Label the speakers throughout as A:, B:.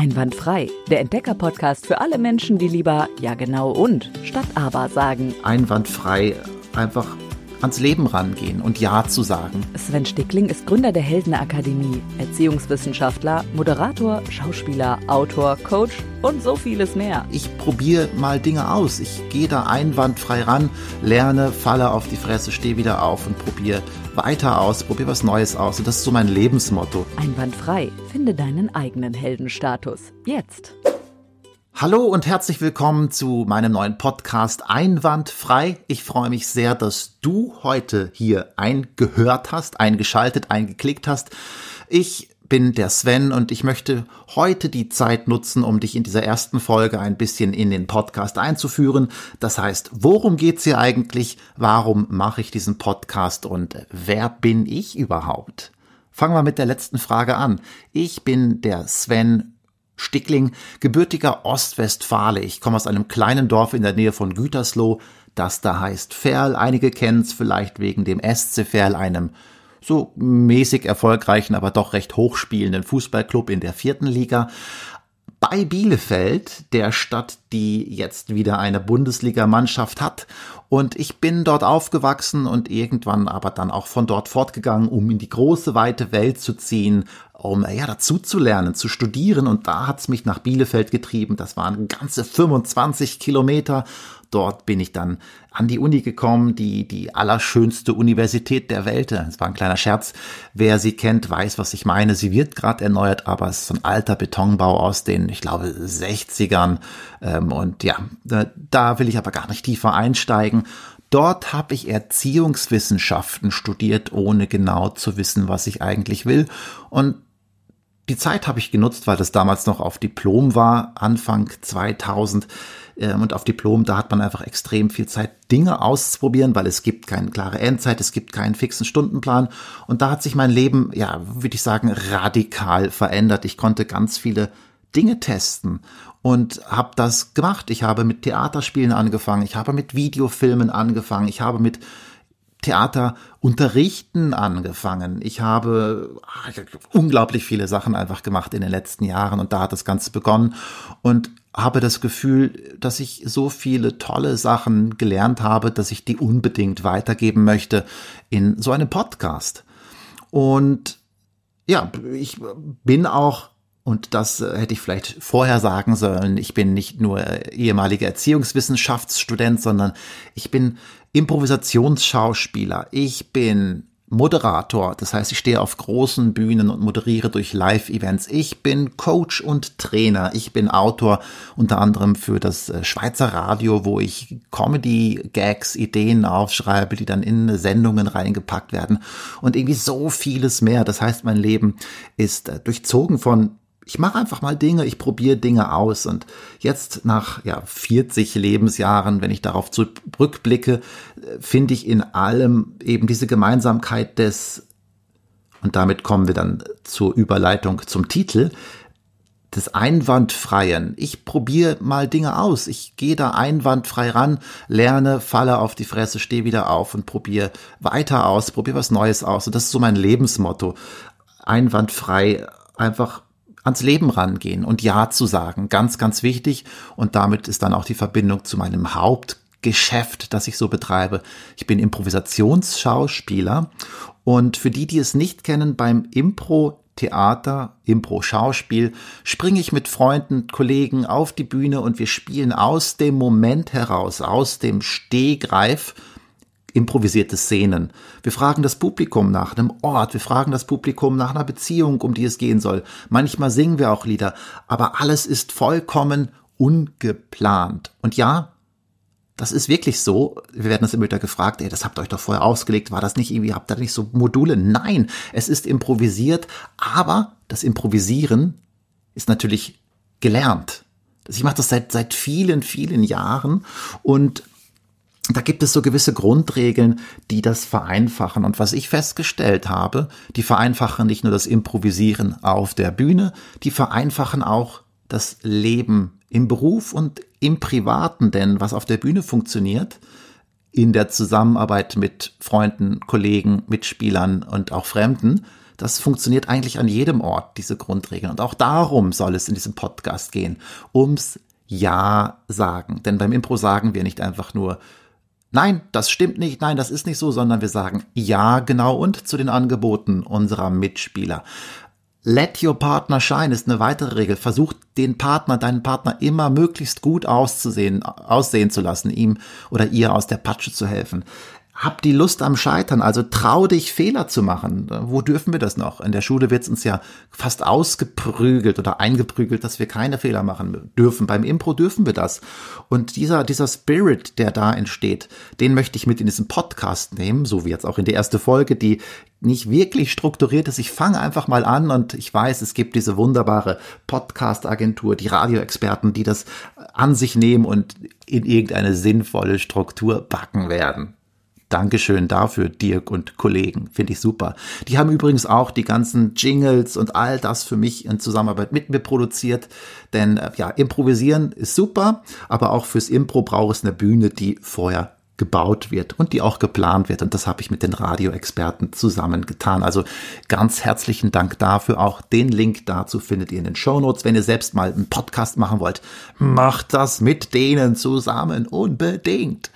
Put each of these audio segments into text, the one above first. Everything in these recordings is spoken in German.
A: Einwandfrei, der Entdecker-Podcast für alle Menschen, die lieber ja genau und statt aber sagen.
B: Einwandfrei, einfach ans Leben rangehen und Ja zu sagen.
A: Sven Stickling ist Gründer der Heldenakademie, Erziehungswissenschaftler, Moderator, Schauspieler, Autor, Coach und so vieles mehr.
B: Ich probiere mal Dinge aus. Ich gehe da einwandfrei ran, lerne, falle auf die Fresse, stehe wieder auf und probiere weiter aus, probiere was Neues aus. Und das ist so mein Lebensmotto.
A: Einwandfrei. Finde deinen eigenen Heldenstatus. Jetzt.
B: Hallo und herzlich willkommen zu meinem neuen Podcast Einwandfrei. Ich freue mich sehr, dass du heute hier eingehört hast, eingeschaltet, eingeklickt hast. Ich bin der Sven und ich möchte heute die Zeit nutzen, um dich in dieser ersten Folge ein bisschen in den Podcast einzuführen. Das heißt, worum geht's hier eigentlich? Warum mache ich diesen Podcast und wer bin ich überhaupt? Fangen wir mit der letzten Frage an. Ich bin der Sven Stickling, gebürtiger Ostwestfale. Ich komme aus einem kleinen Dorf in der Nähe von Gütersloh, das da heißt Ferl. Einige kennen es vielleicht wegen dem SC Ferl, einem so mäßig erfolgreichen, aber doch recht hochspielenden Fußballclub in der vierten Liga. Bei Bielefeld, der Stadt, die jetzt wieder eine Bundesligamannschaft hat. Und ich bin dort aufgewachsen und irgendwann aber dann auch von dort fortgegangen, um in die große, weite Welt zu ziehen, um ja dazu zu lernen, zu studieren. Und da hat's mich nach Bielefeld getrieben. Das waren ganze 25 Kilometer. Dort bin ich dann an die Uni gekommen, die, die allerschönste Universität der Welt. Das war ein kleiner Scherz. Wer sie kennt, weiß, was ich meine. Sie wird gerade erneuert, aber es ist ein alter Betonbau aus den, ich glaube, 60ern. Ähm, und ja, da will ich aber gar nicht tiefer einsteigen. Dort habe ich Erziehungswissenschaften studiert, ohne genau zu wissen, was ich eigentlich will. Und die Zeit habe ich genutzt, weil das damals noch auf Diplom war, Anfang 2000. Ähm, und auf Diplom, da hat man einfach extrem viel Zeit, Dinge auszuprobieren, weil es gibt keine klare Endzeit, es gibt keinen fixen Stundenplan. Und da hat sich mein Leben, ja, würde ich sagen, radikal verändert. Ich konnte ganz viele Dinge testen und habe das gemacht. Ich habe mit Theaterspielen angefangen, ich habe mit Videofilmen angefangen, ich habe mit Theater unterrichten angefangen. Ich habe unglaublich viele Sachen einfach gemacht in den letzten Jahren und da hat das Ganze begonnen und habe das Gefühl, dass ich so viele tolle Sachen gelernt habe, dass ich die unbedingt weitergeben möchte in so einem Podcast. Und ja, ich bin auch und das äh, hätte ich vielleicht vorher sagen sollen. Ich bin nicht nur ehemaliger Erziehungswissenschaftsstudent, sondern ich bin Improvisationsschauspieler. Ich bin Moderator, das heißt, ich stehe auf großen Bühnen und moderiere durch Live-Events. Ich bin Coach und Trainer. Ich bin Autor unter anderem für das äh, Schweizer Radio, wo ich Comedy-Gags, Ideen aufschreibe, die dann in Sendungen reingepackt werden und irgendwie so vieles mehr. Das heißt, mein Leben ist äh, durchzogen von ich mache einfach mal Dinge, ich probiere Dinge aus. Und jetzt nach ja, 40 Lebensjahren, wenn ich darauf zurückblicke, finde ich in allem eben diese Gemeinsamkeit des, und damit kommen wir dann zur Überleitung zum Titel, des Einwandfreien. Ich probiere mal Dinge aus. Ich gehe da einwandfrei ran, lerne, falle auf die Fresse, stehe wieder auf und probiere weiter aus, probiere was Neues aus. Und das ist so mein Lebensmotto. Einwandfrei, einfach ans Leben rangehen und Ja zu sagen. Ganz, ganz wichtig. Und damit ist dann auch die Verbindung zu meinem Hauptgeschäft, das ich so betreibe. Ich bin Improvisationsschauspieler. Und für die, die es nicht kennen, beim Impro Theater, Impro-Schauspiel, springe ich mit Freunden, Kollegen auf die Bühne und wir spielen aus dem Moment heraus, aus dem Stehgreif improvisierte Szenen. Wir fragen das Publikum nach einem Ort, wir fragen das Publikum nach einer Beziehung, um die es gehen soll. Manchmal singen wir auch Lieder, aber alles ist vollkommen ungeplant. Und ja, das ist wirklich so. Wir werden das immer wieder gefragt, ey, das habt ihr euch doch vorher ausgelegt, war das nicht irgendwie, habt ihr nicht so Module? Nein, es ist improvisiert, aber das Improvisieren ist natürlich gelernt. Ich mache das seit, seit vielen, vielen Jahren und da gibt es so gewisse Grundregeln, die das vereinfachen. Und was ich festgestellt habe, die vereinfachen nicht nur das Improvisieren auf der Bühne, die vereinfachen auch das Leben im Beruf und im Privaten. Denn was auf der Bühne funktioniert, in der Zusammenarbeit mit Freunden, Kollegen, Mitspielern und auch Fremden, Das funktioniert eigentlich an jedem Ort, diese Grundregeln. Und auch darum soll es in diesem Podcast gehen. Ums Ja sagen. Denn beim Impro sagen wir nicht einfach nur, Nein, das stimmt nicht, nein, das ist nicht so, sondern wir sagen ja, genau und zu den Angeboten unserer Mitspieler. Let your partner shine ist eine weitere Regel. Versuch den Partner, deinen Partner immer möglichst gut auszusehen, aussehen zu lassen, ihm oder ihr aus der Patsche zu helfen. Hab die Lust am Scheitern, also trau dich, Fehler zu machen. Wo dürfen wir das noch? In der Schule wird es uns ja fast ausgeprügelt oder eingeprügelt, dass wir keine Fehler machen dürfen. Beim Impro dürfen wir das. Und dieser, dieser Spirit, der da entsteht, den möchte ich mit in diesen Podcast nehmen, so wie jetzt auch in der erste Folge, die nicht wirklich strukturiert ist. Ich fange einfach mal an und ich weiß, es gibt diese wunderbare Podcast-Agentur, die Radioexperten, die das an sich nehmen und in irgendeine sinnvolle Struktur backen werden. Dankeschön dafür, Dirk und Kollegen. Finde ich super. Die haben übrigens auch die ganzen Jingles und all das für mich in Zusammenarbeit mit mir produziert. Denn äh, ja, improvisieren ist super, aber auch fürs Impro braucht es eine Bühne, die vorher gebaut wird und die auch geplant wird. Und das habe ich mit den Radioexperten zusammen getan. Also ganz herzlichen Dank dafür. Auch den Link dazu findet ihr in den Show Notes. Wenn ihr selbst mal einen Podcast machen wollt, macht das mit denen zusammen unbedingt.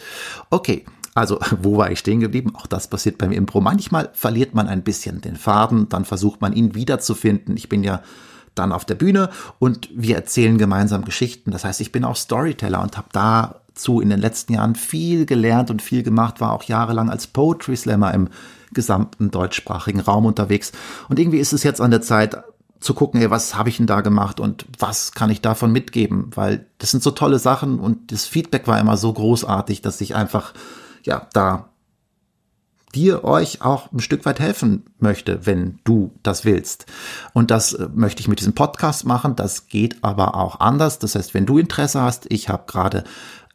B: Okay. Also, wo war ich stehen geblieben? Auch das passiert beim Impro. Manchmal verliert man ein bisschen den Faden, dann versucht man ihn wiederzufinden. Ich bin ja dann auf der Bühne und wir erzählen gemeinsam Geschichten. Das heißt, ich bin auch Storyteller und habe dazu in den letzten Jahren viel gelernt und viel gemacht, war auch jahrelang als Poetry Slammer im gesamten deutschsprachigen Raum unterwegs. Und irgendwie ist es jetzt an der Zeit, zu gucken, ey, was habe ich denn da gemacht und was kann ich davon mitgeben? Weil das sind so tolle Sachen und das Feedback war immer so großartig, dass ich einfach ja, da dir euch auch ein Stück weit helfen möchte, wenn du das willst. Und das äh, möchte ich mit diesem Podcast machen. Das geht aber auch anders. Das heißt, wenn du Interesse hast, ich habe gerade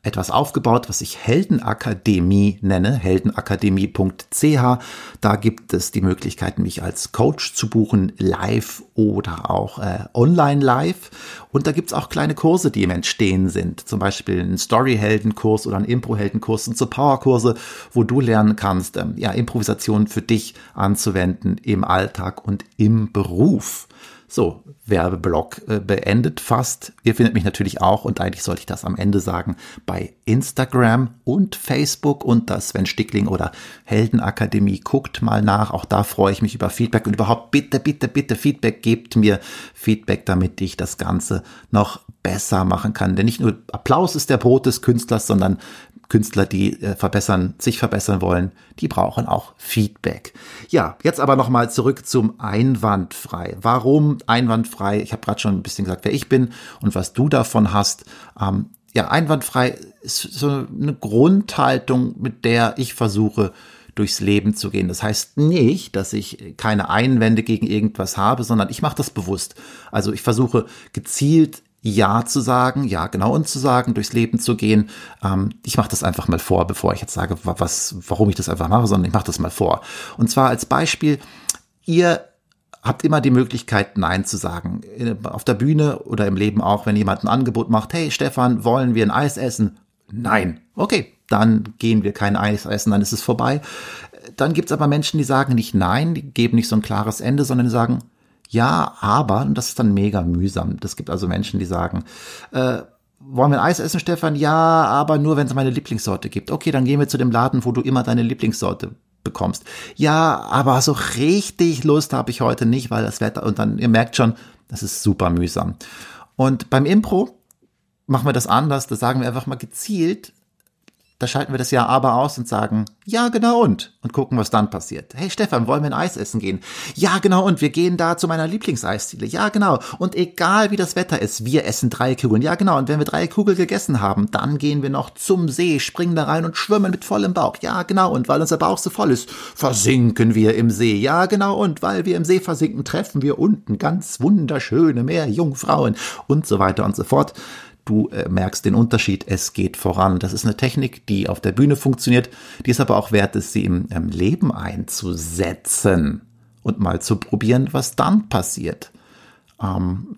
B: etwas aufgebaut, was ich Heldenakademie nenne, heldenakademie.ch. Da gibt es die Möglichkeit, mich als Coach zu buchen, live oder auch äh, online live. Und da gibt es auch kleine Kurse, die im Entstehen sind. Zum Beispiel ein Story-Heldenkurs oder ein Impro-Heldenkurs und so Powerkurse, wo du lernen kannst, ähm, ja, Improvisation für dich anzuwenden im Alltag und im Beruf. So, Werbeblock äh, beendet fast. Ihr findet mich natürlich auch, und eigentlich sollte ich das am Ende sagen, bei Instagram und Facebook unter Sven Stickling oder Heldenakademie. Guckt mal nach. Auch da freue ich mich über Feedback und überhaupt bitte, bitte, bitte Feedback. Gebt mir Feedback, damit ich das Ganze noch besser machen kann. Denn nicht nur Applaus ist der Brot des Künstlers, sondern Künstler, die äh, verbessern, sich verbessern wollen, die brauchen auch Feedback. Ja, jetzt aber nochmal zurück zum Einwandfrei. Warum einwandfrei? Ich habe gerade schon ein bisschen gesagt, wer ich bin und was du davon hast. Ähm, ja, einwandfrei ist so eine Grundhaltung, mit der ich versuche, durchs Leben zu gehen. Das heißt nicht, dass ich keine Einwände gegen irgendwas habe, sondern ich mache das bewusst. Also ich versuche gezielt ja zu sagen, ja genau und zu sagen, durchs Leben zu gehen. Ähm, ich mache das einfach mal vor, bevor ich jetzt sage, was, warum ich das einfach mache, sondern ich mache das mal vor. Und zwar als Beispiel, ihr habt immer die Möglichkeit, Nein zu sagen. Auf der Bühne oder im Leben auch, wenn jemand ein Angebot macht, hey Stefan, wollen wir ein Eis essen? Nein. Okay, dann gehen wir kein Eis essen, dann ist es vorbei. Dann gibt's aber Menschen, die sagen nicht Nein, die geben nicht so ein klares Ende, sondern sagen, ja, aber, und das ist dann mega mühsam. Das gibt also Menschen, die sagen, äh, wollen wir ein Eis essen, Stefan? Ja, aber nur, wenn es meine Lieblingssorte gibt. Okay, dann gehen wir zu dem Laden, wo du immer deine Lieblingssorte bekommst. Ja, aber so richtig Lust habe ich heute nicht, weil das Wetter, und dann, ihr merkt schon, das ist super mühsam. Und beim Impro machen wir das anders. Da sagen wir einfach mal gezielt, da schalten wir das Ja aber aus und sagen, ja, genau und, und gucken, was dann passiert. Hey Stefan, wollen wir ein Eis essen gehen? Ja, genau und wir gehen da zu meiner Lieblingseisziele. Ja, genau. Und egal wie das Wetter ist, wir essen drei Kugeln. Ja, genau. Und wenn wir drei Kugeln gegessen haben, dann gehen wir noch zum See, springen da rein und schwimmen mit vollem Bauch. Ja, genau. Und weil unser Bauch so voll ist, versinken wir im See. Ja, genau. Und weil wir im See versinken, treffen wir unten ganz wunderschöne Meerjungfrauen und so weiter und so fort du äh, merkst den Unterschied, es geht voran. Das ist eine Technik, die auf der Bühne funktioniert, die ist aber auch wert, es sie im, im Leben einzusetzen und mal zu probieren, was dann passiert. Ähm,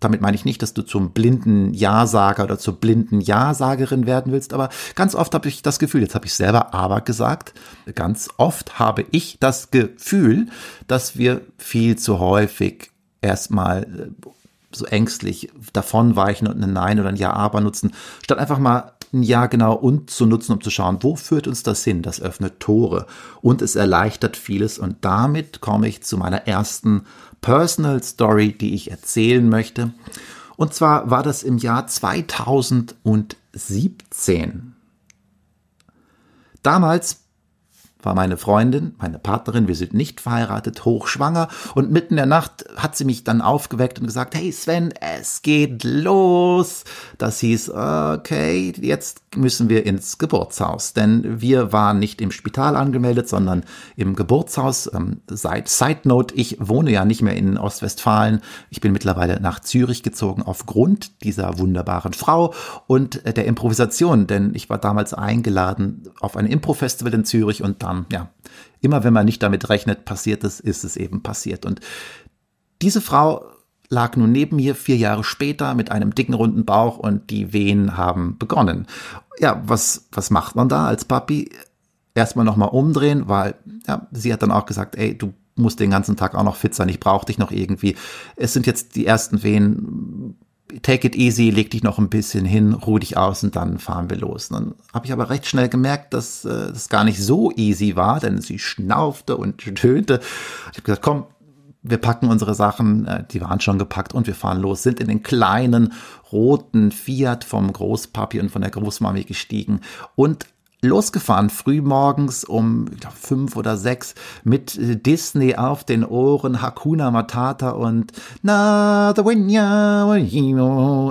B: damit meine ich nicht, dass du zum blinden Ja-Sager oder zur blinden Ja-Sagerin werden willst, aber ganz oft habe ich das Gefühl, jetzt habe ich selber aber gesagt, ganz oft habe ich das Gefühl, dass wir viel zu häufig erstmal äh, so ängstlich davonweichen und ein Nein oder ein Ja, aber nutzen, statt einfach mal ein Ja genau und zu nutzen, um zu schauen, wo führt uns das hin? Das öffnet Tore und es erleichtert vieles und damit komme ich zu meiner ersten Personal Story, die ich erzählen möchte. Und zwar war das im Jahr 2017. Damals war meine Freundin, meine Partnerin, wir sind nicht verheiratet, hochschwanger und mitten in der Nacht hat sie mich dann aufgeweckt und gesagt, hey Sven, es geht los. Das hieß, okay, jetzt müssen wir ins Geburtshaus, denn wir waren nicht im Spital angemeldet, sondern im Geburtshaus. Ähm, seit Side Note, ich wohne ja nicht mehr in Ostwestfalen. Ich bin mittlerweile nach Zürich gezogen aufgrund dieser wunderbaren Frau und der Improvisation, denn ich war damals eingeladen auf ein Impro-Festival in Zürich und dann, ja, immer wenn man nicht damit rechnet, passiert es, ist es eben passiert. Und diese Frau lag nun neben mir vier Jahre später mit einem dicken runden Bauch und die Wehen haben begonnen. Ja, was, was macht man da als Papi? Erstmal nochmal umdrehen, weil ja, sie hat dann auch gesagt, ey, du musst den ganzen Tag auch noch fit sein, ich brauche dich noch irgendwie. Es sind jetzt die ersten Wehen, take it easy, leg dich noch ein bisschen hin, ruh dich aus und dann fahren wir los. dann habe ich aber recht schnell gemerkt, dass äh, das gar nicht so easy war, denn sie schnaufte und tönte. Ich habe gesagt, komm, wir packen unsere Sachen, äh, die waren schon gepackt und wir fahren los, sind in den kleinen roten Fiat vom Großpapi und von der Großmami gestiegen und losgefahren, frühmorgens um glaub, fünf oder sechs mit äh, Disney auf den Ohren, Hakuna Matata und Na the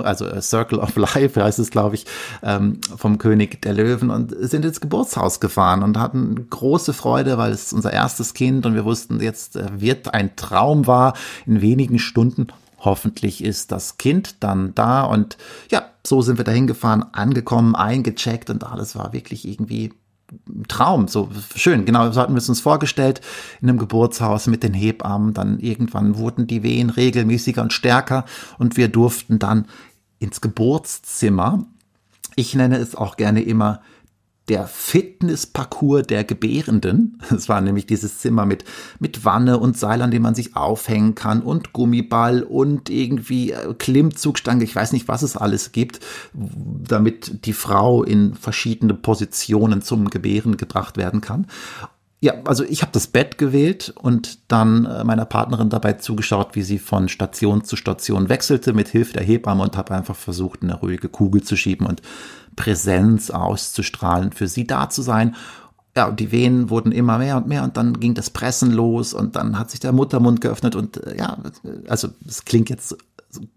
B: also A Circle of Life heißt es, glaube ich, ähm, vom König der Löwen und sind ins Geburtshaus gefahren und hatten große Freude, weil es unser erstes Kind und wir wussten, jetzt äh, wird ein Traum wahr in wenigen Stunden Hoffentlich ist das Kind dann da. Und ja, so sind wir dahin gefahren, angekommen, eingecheckt und alles war wirklich irgendwie Traum, so schön, genau, so hatten wir es uns vorgestellt, in einem Geburtshaus mit den Hebammen, dann irgendwann wurden die Wehen regelmäßiger und stärker und wir durften dann ins Geburtszimmer. Ich nenne es auch gerne immer der Fitnessparcours der Gebärenden. Es war nämlich dieses Zimmer mit, mit Wanne und Seil, an dem man sich aufhängen kann und Gummiball und irgendwie äh, Klimmzugstange. Ich weiß nicht, was es alles gibt, damit die Frau in verschiedene Positionen zum Gebären gebracht werden kann. Ja, also ich habe das Bett gewählt und dann äh, meiner Partnerin dabei zugeschaut, wie sie von Station zu Station wechselte mit Hilfe der Hebamme und habe einfach versucht, eine ruhige Kugel zu schieben und Präsenz auszustrahlen, für sie da zu sein. Ja, und die Wehen wurden immer mehr und mehr und dann ging das Pressen los und dann hat sich der Muttermund geöffnet und äh, ja, also es klingt jetzt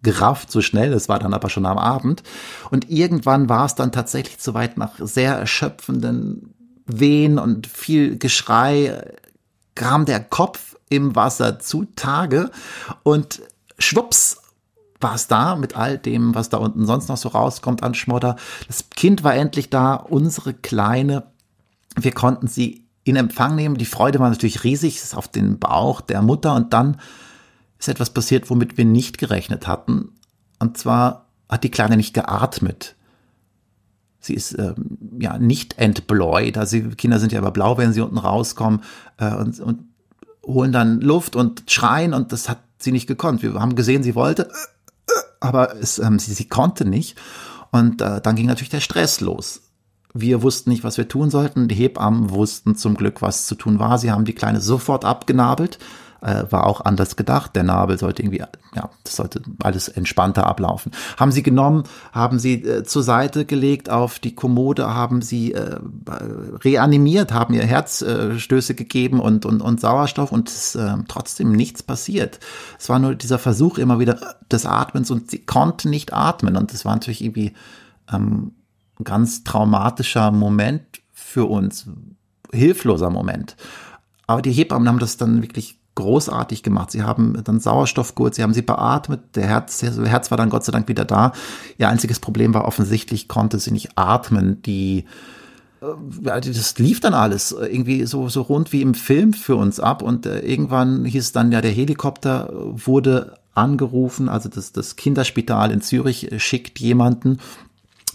B: gerafft so schnell, es war dann aber schon am Abend und irgendwann war es dann tatsächlich so weit nach sehr erschöpfenden Wehen und viel Geschrei kam der Kopf im Wasser zutage und schwupps war es da mit all dem, was da unten sonst noch so rauskommt an Schmodder. Das Kind war endlich da, unsere Kleine. Wir konnten sie in Empfang nehmen. Die Freude war natürlich riesig, es ist auf den Bauch der Mutter und dann ist etwas passiert, womit wir nicht gerechnet hatten. Und zwar hat die Kleine nicht geatmet. Sie ist ähm, ja nicht entbläut. Also Kinder sind ja aber blau, wenn sie unten rauskommen äh, und, und holen dann Luft und schreien und das hat sie nicht gekonnt. Wir haben gesehen, sie wollte, aber es, ähm, sie, sie konnte nicht. Und äh, dann ging natürlich der Stress los. Wir wussten nicht, was wir tun sollten. Die Hebammen wussten zum Glück, was zu tun war. Sie haben die Kleine sofort abgenabelt äh, war auch anders gedacht. Der Nabel sollte irgendwie, ja, das sollte alles entspannter ablaufen. Haben sie genommen, haben sie äh, zur Seite gelegt auf die Kommode, haben sie äh, reanimiert, haben ihr Herzstöße gegeben und, und, und Sauerstoff und es, äh, trotzdem nichts passiert. Es war nur dieser Versuch immer wieder des Atmens und sie konnten nicht atmen und es war natürlich irgendwie ähm, ein ganz traumatischer Moment für uns, hilfloser Moment. Aber die Hebammen haben das dann wirklich großartig gemacht. Sie haben dann Sauerstoffgurt, sie haben sie beatmet, der Herz, der Herz war dann Gott sei Dank wieder da. Ihr einziges Problem war offensichtlich, konnte sie nicht atmen. Die, äh, das lief dann alles irgendwie so, so rund wie im Film für uns ab und äh, irgendwann hieß es dann, ja, der Helikopter wurde angerufen, also das, das Kinderspital in Zürich schickt jemanden,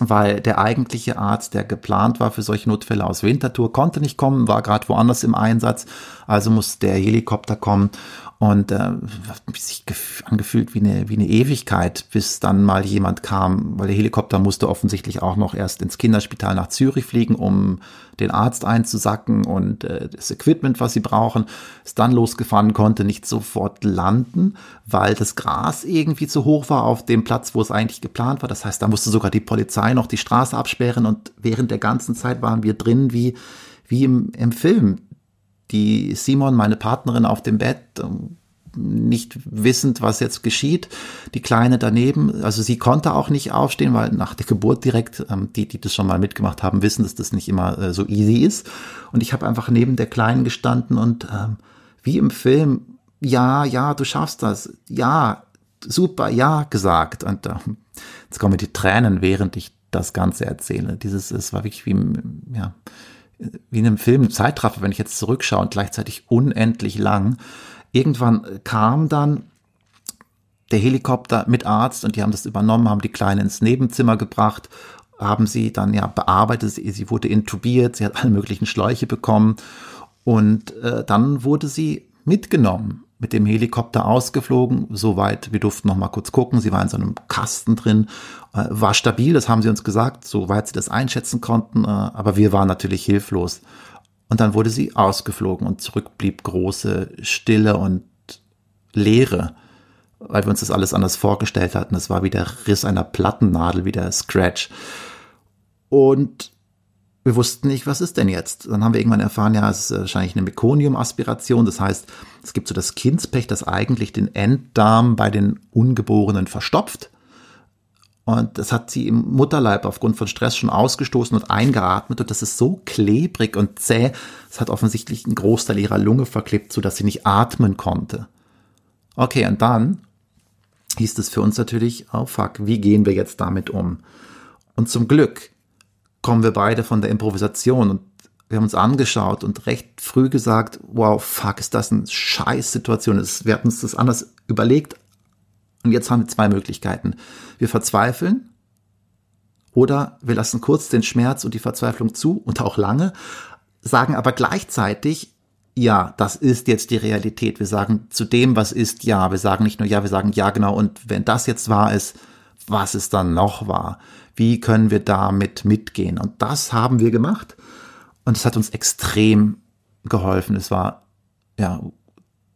B: weil der eigentliche Arzt, der geplant war für solche Notfälle aus Winterthur, konnte nicht kommen, war gerade woanders im Einsatz, also muss der Helikopter kommen und äh, sich angefühlt wie eine, wie eine Ewigkeit, bis dann mal jemand kam, weil der Helikopter musste offensichtlich auch noch erst ins Kinderspital nach Zürich fliegen, um den Arzt einzusacken und äh, das Equipment, was sie brauchen, ist dann losgefahren, konnte nicht sofort landen, weil das Gras irgendwie zu hoch war auf dem Platz, wo es eigentlich geplant war. Das heißt, da musste sogar die Polizei noch die Straße absperren und während der ganzen Zeit waren wir drin wie, wie im, im Film die Simon, meine Partnerin, auf dem Bett, ähm, nicht wissend, was jetzt geschieht. Die Kleine daneben, also sie konnte auch nicht aufstehen, weil nach der Geburt direkt, ähm, die, die das schon mal mitgemacht haben, wissen, dass das nicht immer äh, so easy ist. Und ich habe einfach neben der Kleinen gestanden und ähm, wie im Film, ja, ja, du schaffst das, ja, super, ja, gesagt. Und jetzt kommen die Tränen, während ich das Ganze erzähle. Dieses, es war wirklich wie, ja, wie in einem Film, Zeitraffer, wenn ich jetzt zurückschaue und gleichzeitig unendlich lang. Irgendwann kam dann der Helikopter mit Arzt und die haben das übernommen, haben die Kleine ins Nebenzimmer gebracht, haben sie dann ja bearbeitet, sie, sie wurde intubiert, sie hat alle möglichen Schläuche bekommen und äh, dann wurde sie mitgenommen mit dem Helikopter ausgeflogen, soweit wir durften noch mal kurz gucken. Sie war in so einem Kasten drin, äh, war stabil, das haben sie uns gesagt, soweit sie das einschätzen konnten, äh, aber wir waren natürlich hilflos. Und dann wurde sie ausgeflogen und zurück blieb große Stille und Leere, weil wir uns das alles anders vorgestellt hatten. Es war wie der Riss einer Plattennadel, wie der Scratch. Und wir wussten nicht, was ist denn jetzt? Dann haben wir irgendwann erfahren, ja, es ist wahrscheinlich eine Mekonium-Aspiration. Das heißt, es gibt so das Kindspech, das eigentlich den Enddarm bei den Ungeborenen verstopft. Und das hat sie im Mutterleib aufgrund von Stress schon ausgestoßen und eingeatmet. Und das ist so klebrig und zäh. Es hat offensichtlich einen Großteil ihrer Lunge verklebt, sodass sie nicht atmen konnte. Okay, und dann hieß es für uns natürlich, oh fuck, wie gehen wir jetzt damit um? Und zum Glück kommen wir beide von der Improvisation und wir haben uns angeschaut und recht früh gesagt, wow, fuck, ist das eine Scheißsituation. Wir hatten uns das anders überlegt und jetzt haben wir zwei Möglichkeiten. Wir verzweifeln oder wir lassen kurz den Schmerz und die Verzweiflung zu und auch lange, sagen aber gleichzeitig, ja, das ist jetzt die Realität. Wir sagen zu dem, was ist, ja. Wir sagen nicht nur ja, wir sagen ja, genau. Und wenn das jetzt wahr ist, was ist dann noch wahr? Wie können wir damit mitgehen? Und das haben wir gemacht. Und es hat uns extrem geholfen. Es war ja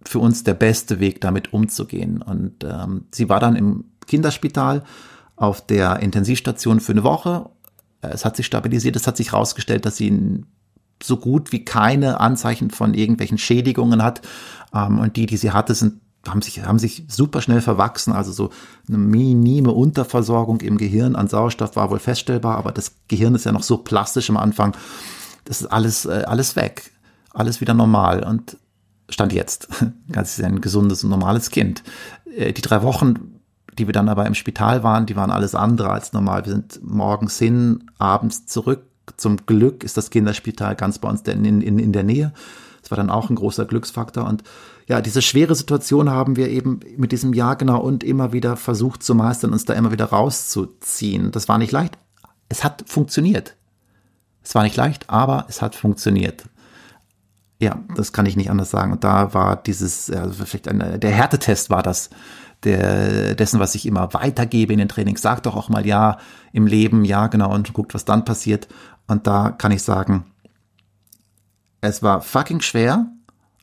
B: für uns der beste Weg, damit umzugehen. Und ähm, sie war dann im Kinderspital auf der Intensivstation für eine Woche. Es hat sich stabilisiert. Es hat sich herausgestellt, dass sie so gut wie keine Anzeichen von irgendwelchen Schädigungen hat. Ähm, und die, die sie hatte, sind haben sich, haben sich super schnell verwachsen. Also so eine minime Unterversorgung im Gehirn an Sauerstoff war wohl feststellbar, aber das Gehirn ist ja noch so plastisch am Anfang. Das ist alles, äh, alles weg. Alles wieder normal. Und Stand jetzt. Ganz ein gesundes und normales Kind. Äh, die drei Wochen, die wir dann aber im Spital waren, die waren alles andere als normal. Wir sind morgens hin, abends zurück. Zum Glück ist das Kinderspital ganz bei uns in, in, in der Nähe. Das war dann auch ein großer Glücksfaktor und ja, diese schwere Situation haben wir eben mit diesem Jahr genau und immer wieder versucht zu meistern, uns da immer wieder rauszuziehen. Das war nicht leicht. Es hat funktioniert. Es war nicht leicht, aber es hat funktioniert. Ja, das kann ich nicht anders sagen. Und da war dieses, also vielleicht eine, der Härtetest war das, der, dessen, was ich immer weitergebe in den Trainings. Sag doch auch mal ja im Leben, ja, genau, und guckt, was dann passiert. Und da kann ich sagen, es war fucking schwer,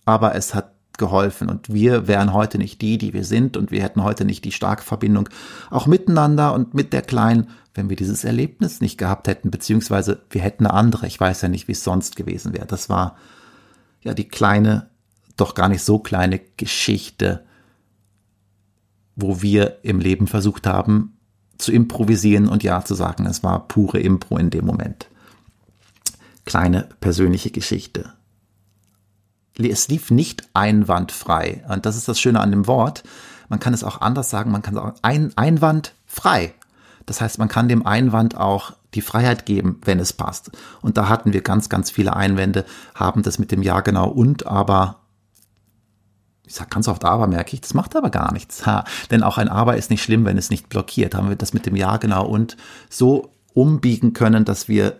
B: aber es hat geholfen. Und wir wären heute nicht die, die wir sind und wir hätten heute nicht die starke Verbindung auch miteinander und mit der Kleinen, wenn wir dieses Erlebnis nicht gehabt hätten, beziehungsweise wir hätten eine andere. Ich weiß ja nicht, wie es sonst gewesen wäre. Das war ja die kleine, doch gar nicht so kleine Geschichte, wo wir im Leben versucht haben zu improvisieren und ja zu sagen. Es war pure Impro in dem Moment. Kleine persönliche Geschichte es lief nicht einwandfrei. Und das ist das Schöne an dem Wort. Man kann es auch anders sagen, man kann sagen, ein, einwandfrei. Das heißt, man kann dem Einwand auch die Freiheit geben, wenn es passt. Und da hatten wir ganz, ganz viele Einwände, haben das mit dem Ja genau und aber Ich sage ganz oft aber, merke ich, das macht aber gar nichts. Ha. Denn auch ein aber ist nicht schlimm, wenn es nicht blockiert. Haben wir das mit dem Ja genau und so umbiegen können, dass wir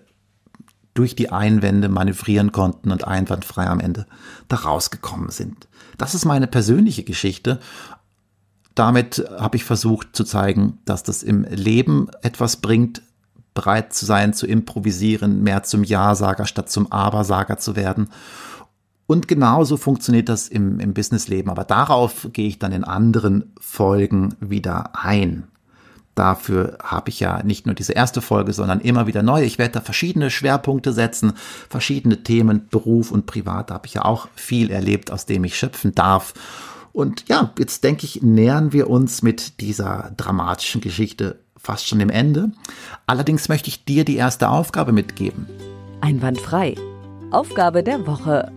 B: durch die Einwände manövrieren konnten und einwandfrei am Ende da rausgekommen sind. Das ist meine persönliche Geschichte. Damit habe ich versucht zu zeigen, dass das im Leben etwas bringt, bereit zu sein, zu improvisieren, mehr zum Ja-Sager statt zum Aber-Sager zu werden. Und genauso funktioniert das im, im Businessleben. Aber darauf gehe ich dann in anderen Folgen wieder ein. Dafür habe ich ja nicht nur diese erste Folge, sondern immer wieder neue. Ich werde da verschiedene Schwerpunkte setzen, verschiedene Themen, Beruf und Privat. Da habe ich ja auch viel erlebt, aus dem ich schöpfen darf. Und ja, jetzt denke ich, nähern wir uns mit dieser dramatischen Geschichte fast schon dem Ende. Allerdings möchte ich dir die erste Aufgabe mitgeben.
A: Einwandfrei. Aufgabe der Woche.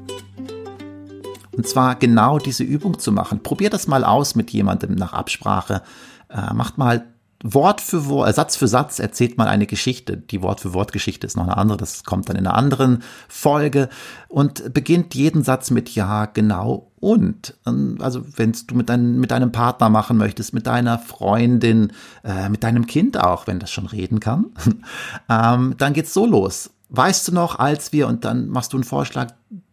B: Und zwar genau diese Übung zu machen. Probier das mal aus mit jemandem nach Absprache. Äh, macht mal Wort für Wort, äh, Satz für Satz erzählt man eine Geschichte. Die Wort für Wort Geschichte ist noch eine andere, das kommt dann in einer anderen Folge und beginnt jeden Satz mit Ja, genau und. Ähm, also wenn du mit, dein, mit deinem Partner machen möchtest, mit deiner Freundin, äh, mit deinem Kind auch, wenn das schon reden kann, ähm, dann geht's so los. Weißt du noch, als wir, und dann machst du einen Vorschlag,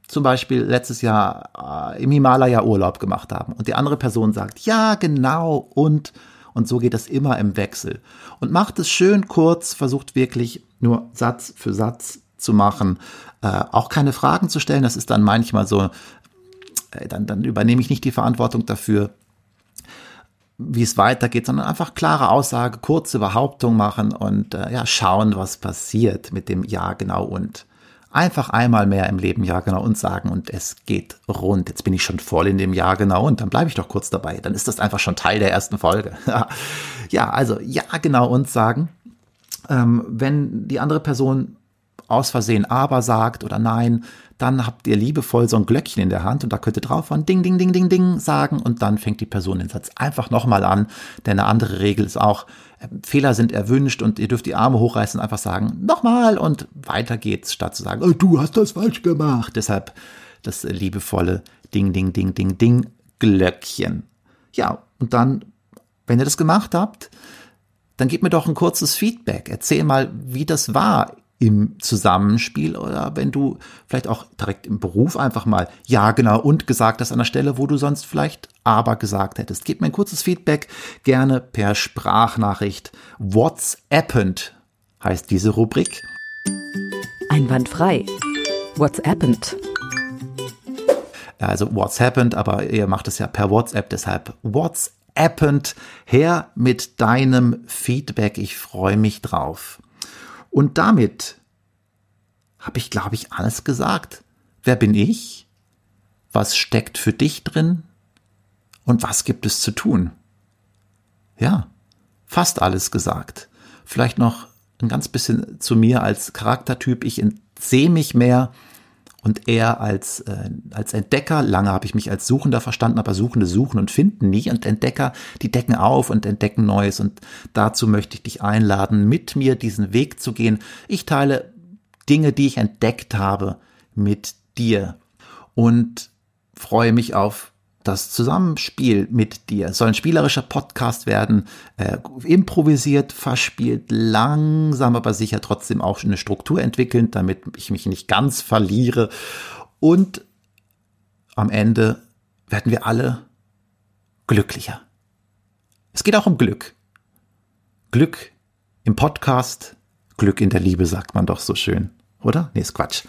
B: zum Beispiel letztes Jahr äh, im Himalaya Urlaub gemacht haben und die andere Person sagt, ja, genau, und und so geht es immer im Wechsel. Und macht es schön kurz, versucht wirklich nur Satz für Satz zu machen, äh, auch keine Fragen zu stellen. Das ist dann manchmal so, äh, dann, dann übernehme ich nicht die Verantwortung dafür, wie es weitergeht, sondern einfach klare Aussage, kurze Behauptung machen und äh, ja, schauen, was passiert mit dem Ja, genau und. Einfach einmal mehr im Leben Ja genau und sagen und es geht rund. Jetzt bin ich schon voll in dem Ja genau und dann bleibe ich doch kurz dabei. Dann ist das einfach schon Teil der ersten Folge. ja, also Ja genau und sagen. Ähm, wenn die andere Person aus Versehen aber sagt oder nein, dann habt ihr liebevoll so ein Glöckchen in der Hand und da könnt ihr drauf von Ding, Ding, Ding, Ding, Ding sagen und dann fängt die Person den Satz einfach nochmal an. Denn eine andere Regel ist auch, Fehler sind erwünscht und ihr dürft die Arme hochreißen und einfach sagen, nochmal und weiter geht's, statt zu sagen, oh, du hast das falsch gemacht. Deshalb das liebevolle Ding, Ding, Ding, Ding, Ding Glöckchen. Ja, und dann, wenn ihr das gemacht habt, dann gebt mir doch ein kurzes Feedback. Erzähl mal, wie das war im Zusammenspiel oder wenn du vielleicht auch direkt im Beruf einfach mal ja genau und gesagt hast an der Stelle, wo du sonst vielleicht aber gesagt hättest. Gib mir ein kurzes Feedback, gerne per Sprachnachricht. What's happened heißt diese Rubrik.
A: Einwandfrei. What's happened?
B: Also what's happened, aber ihr macht es ja per WhatsApp, deshalb what's happened her mit deinem Feedback. Ich freue mich drauf. Und damit habe ich, glaube ich, alles gesagt. Wer bin ich? Was steckt für dich drin? Und was gibt es zu tun? Ja, fast alles gesagt. Vielleicht noch ein ganz bisschen zu mir als Charaktertyp. Ich sehe mich mehr und er als, äh, als Entdecker, lange habe ich mich als Suchender verstanden, aber Suchende suchen und finden nie und Entdecker, die decken auf und entdecken Neues. Und dazu möchte ich dich einladen, mit mir diesen Weg zu gehen. Ich teile Dinge, die ich entdeckt habe, mit dir. Und freue mich auf das Zusammenspiel mit dir. Soll ein spielerischer Podcast werden, äh, improvisiert, verspielt, langsam aber sicher trotzdem auch eine Struktur entwickeln, damit ich mich nicht ganz verliere. Und am Ende werden wir alle glücklicher. Es geht auch um Glück. Glück im Podcast, Glück in der Liebe, sagt man doch so schön. Oder? Nee, ist Quatsch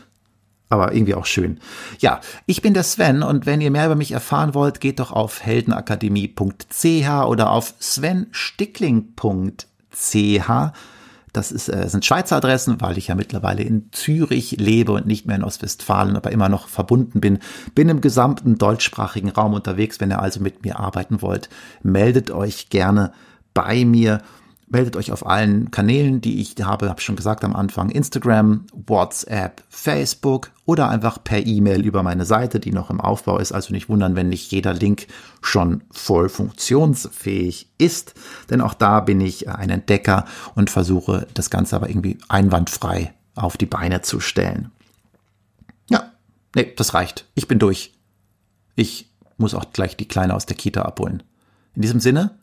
B: aber irgendwie auch schön. Ja, ich bin der Sven und wenn ihr mehr über mich erfahren wollt, geht doch auf heldenakademie.ch oder auf svenstickling.ch. Das ist, äh, sind Schweizer Adressen, weil ich ja mittlerweile in Zürich lebe und nicht mehr in Ostwestfalen, aber immer noch verbunden bin. Bin im gesamten deutschsprachigen Raum unterwegs. Wenn ihr also mit mir arbeiten wollt, meldet euch gerne bei mir meldet euch auf allen Kanälen, die ich habe, habe schon gesagt am Anfang, Instagram, WhatsApp, Facebook oder einfach per E-Mail über meine Seite, die noch im Aufbau ist. Also nicht wundern, wenn nicht jeder Link schon voll funktionsfähig ist, denn auch da bin ich ein Entdecker und versuche das Ganze aber irgendwie einwandfrei auf die Beine zu stellen. Ja, nee, das reicht. Ich bin durch. Ich muss auch gleich die Kleine aus der Kita abholen. In diesem Sinne,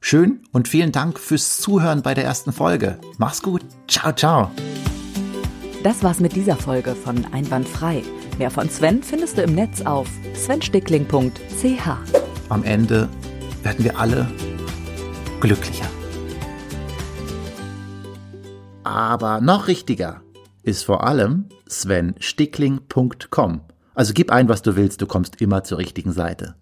B: schön und vielen Dank fürs Zuhören bei der ersten Folge. Mach's gut. Ciao, ciao.
A: Das war's mit dieser Folge von Einwandfrei. Mehr von Sven findest du im Netz auf svenstickling.ch.
B: Am Ende werden wir alle glücklicher. Aber noch richtiger ist vor allem svenstickling.com. Also gib ein, was du willst, du kommst immer zur richtigen Seite.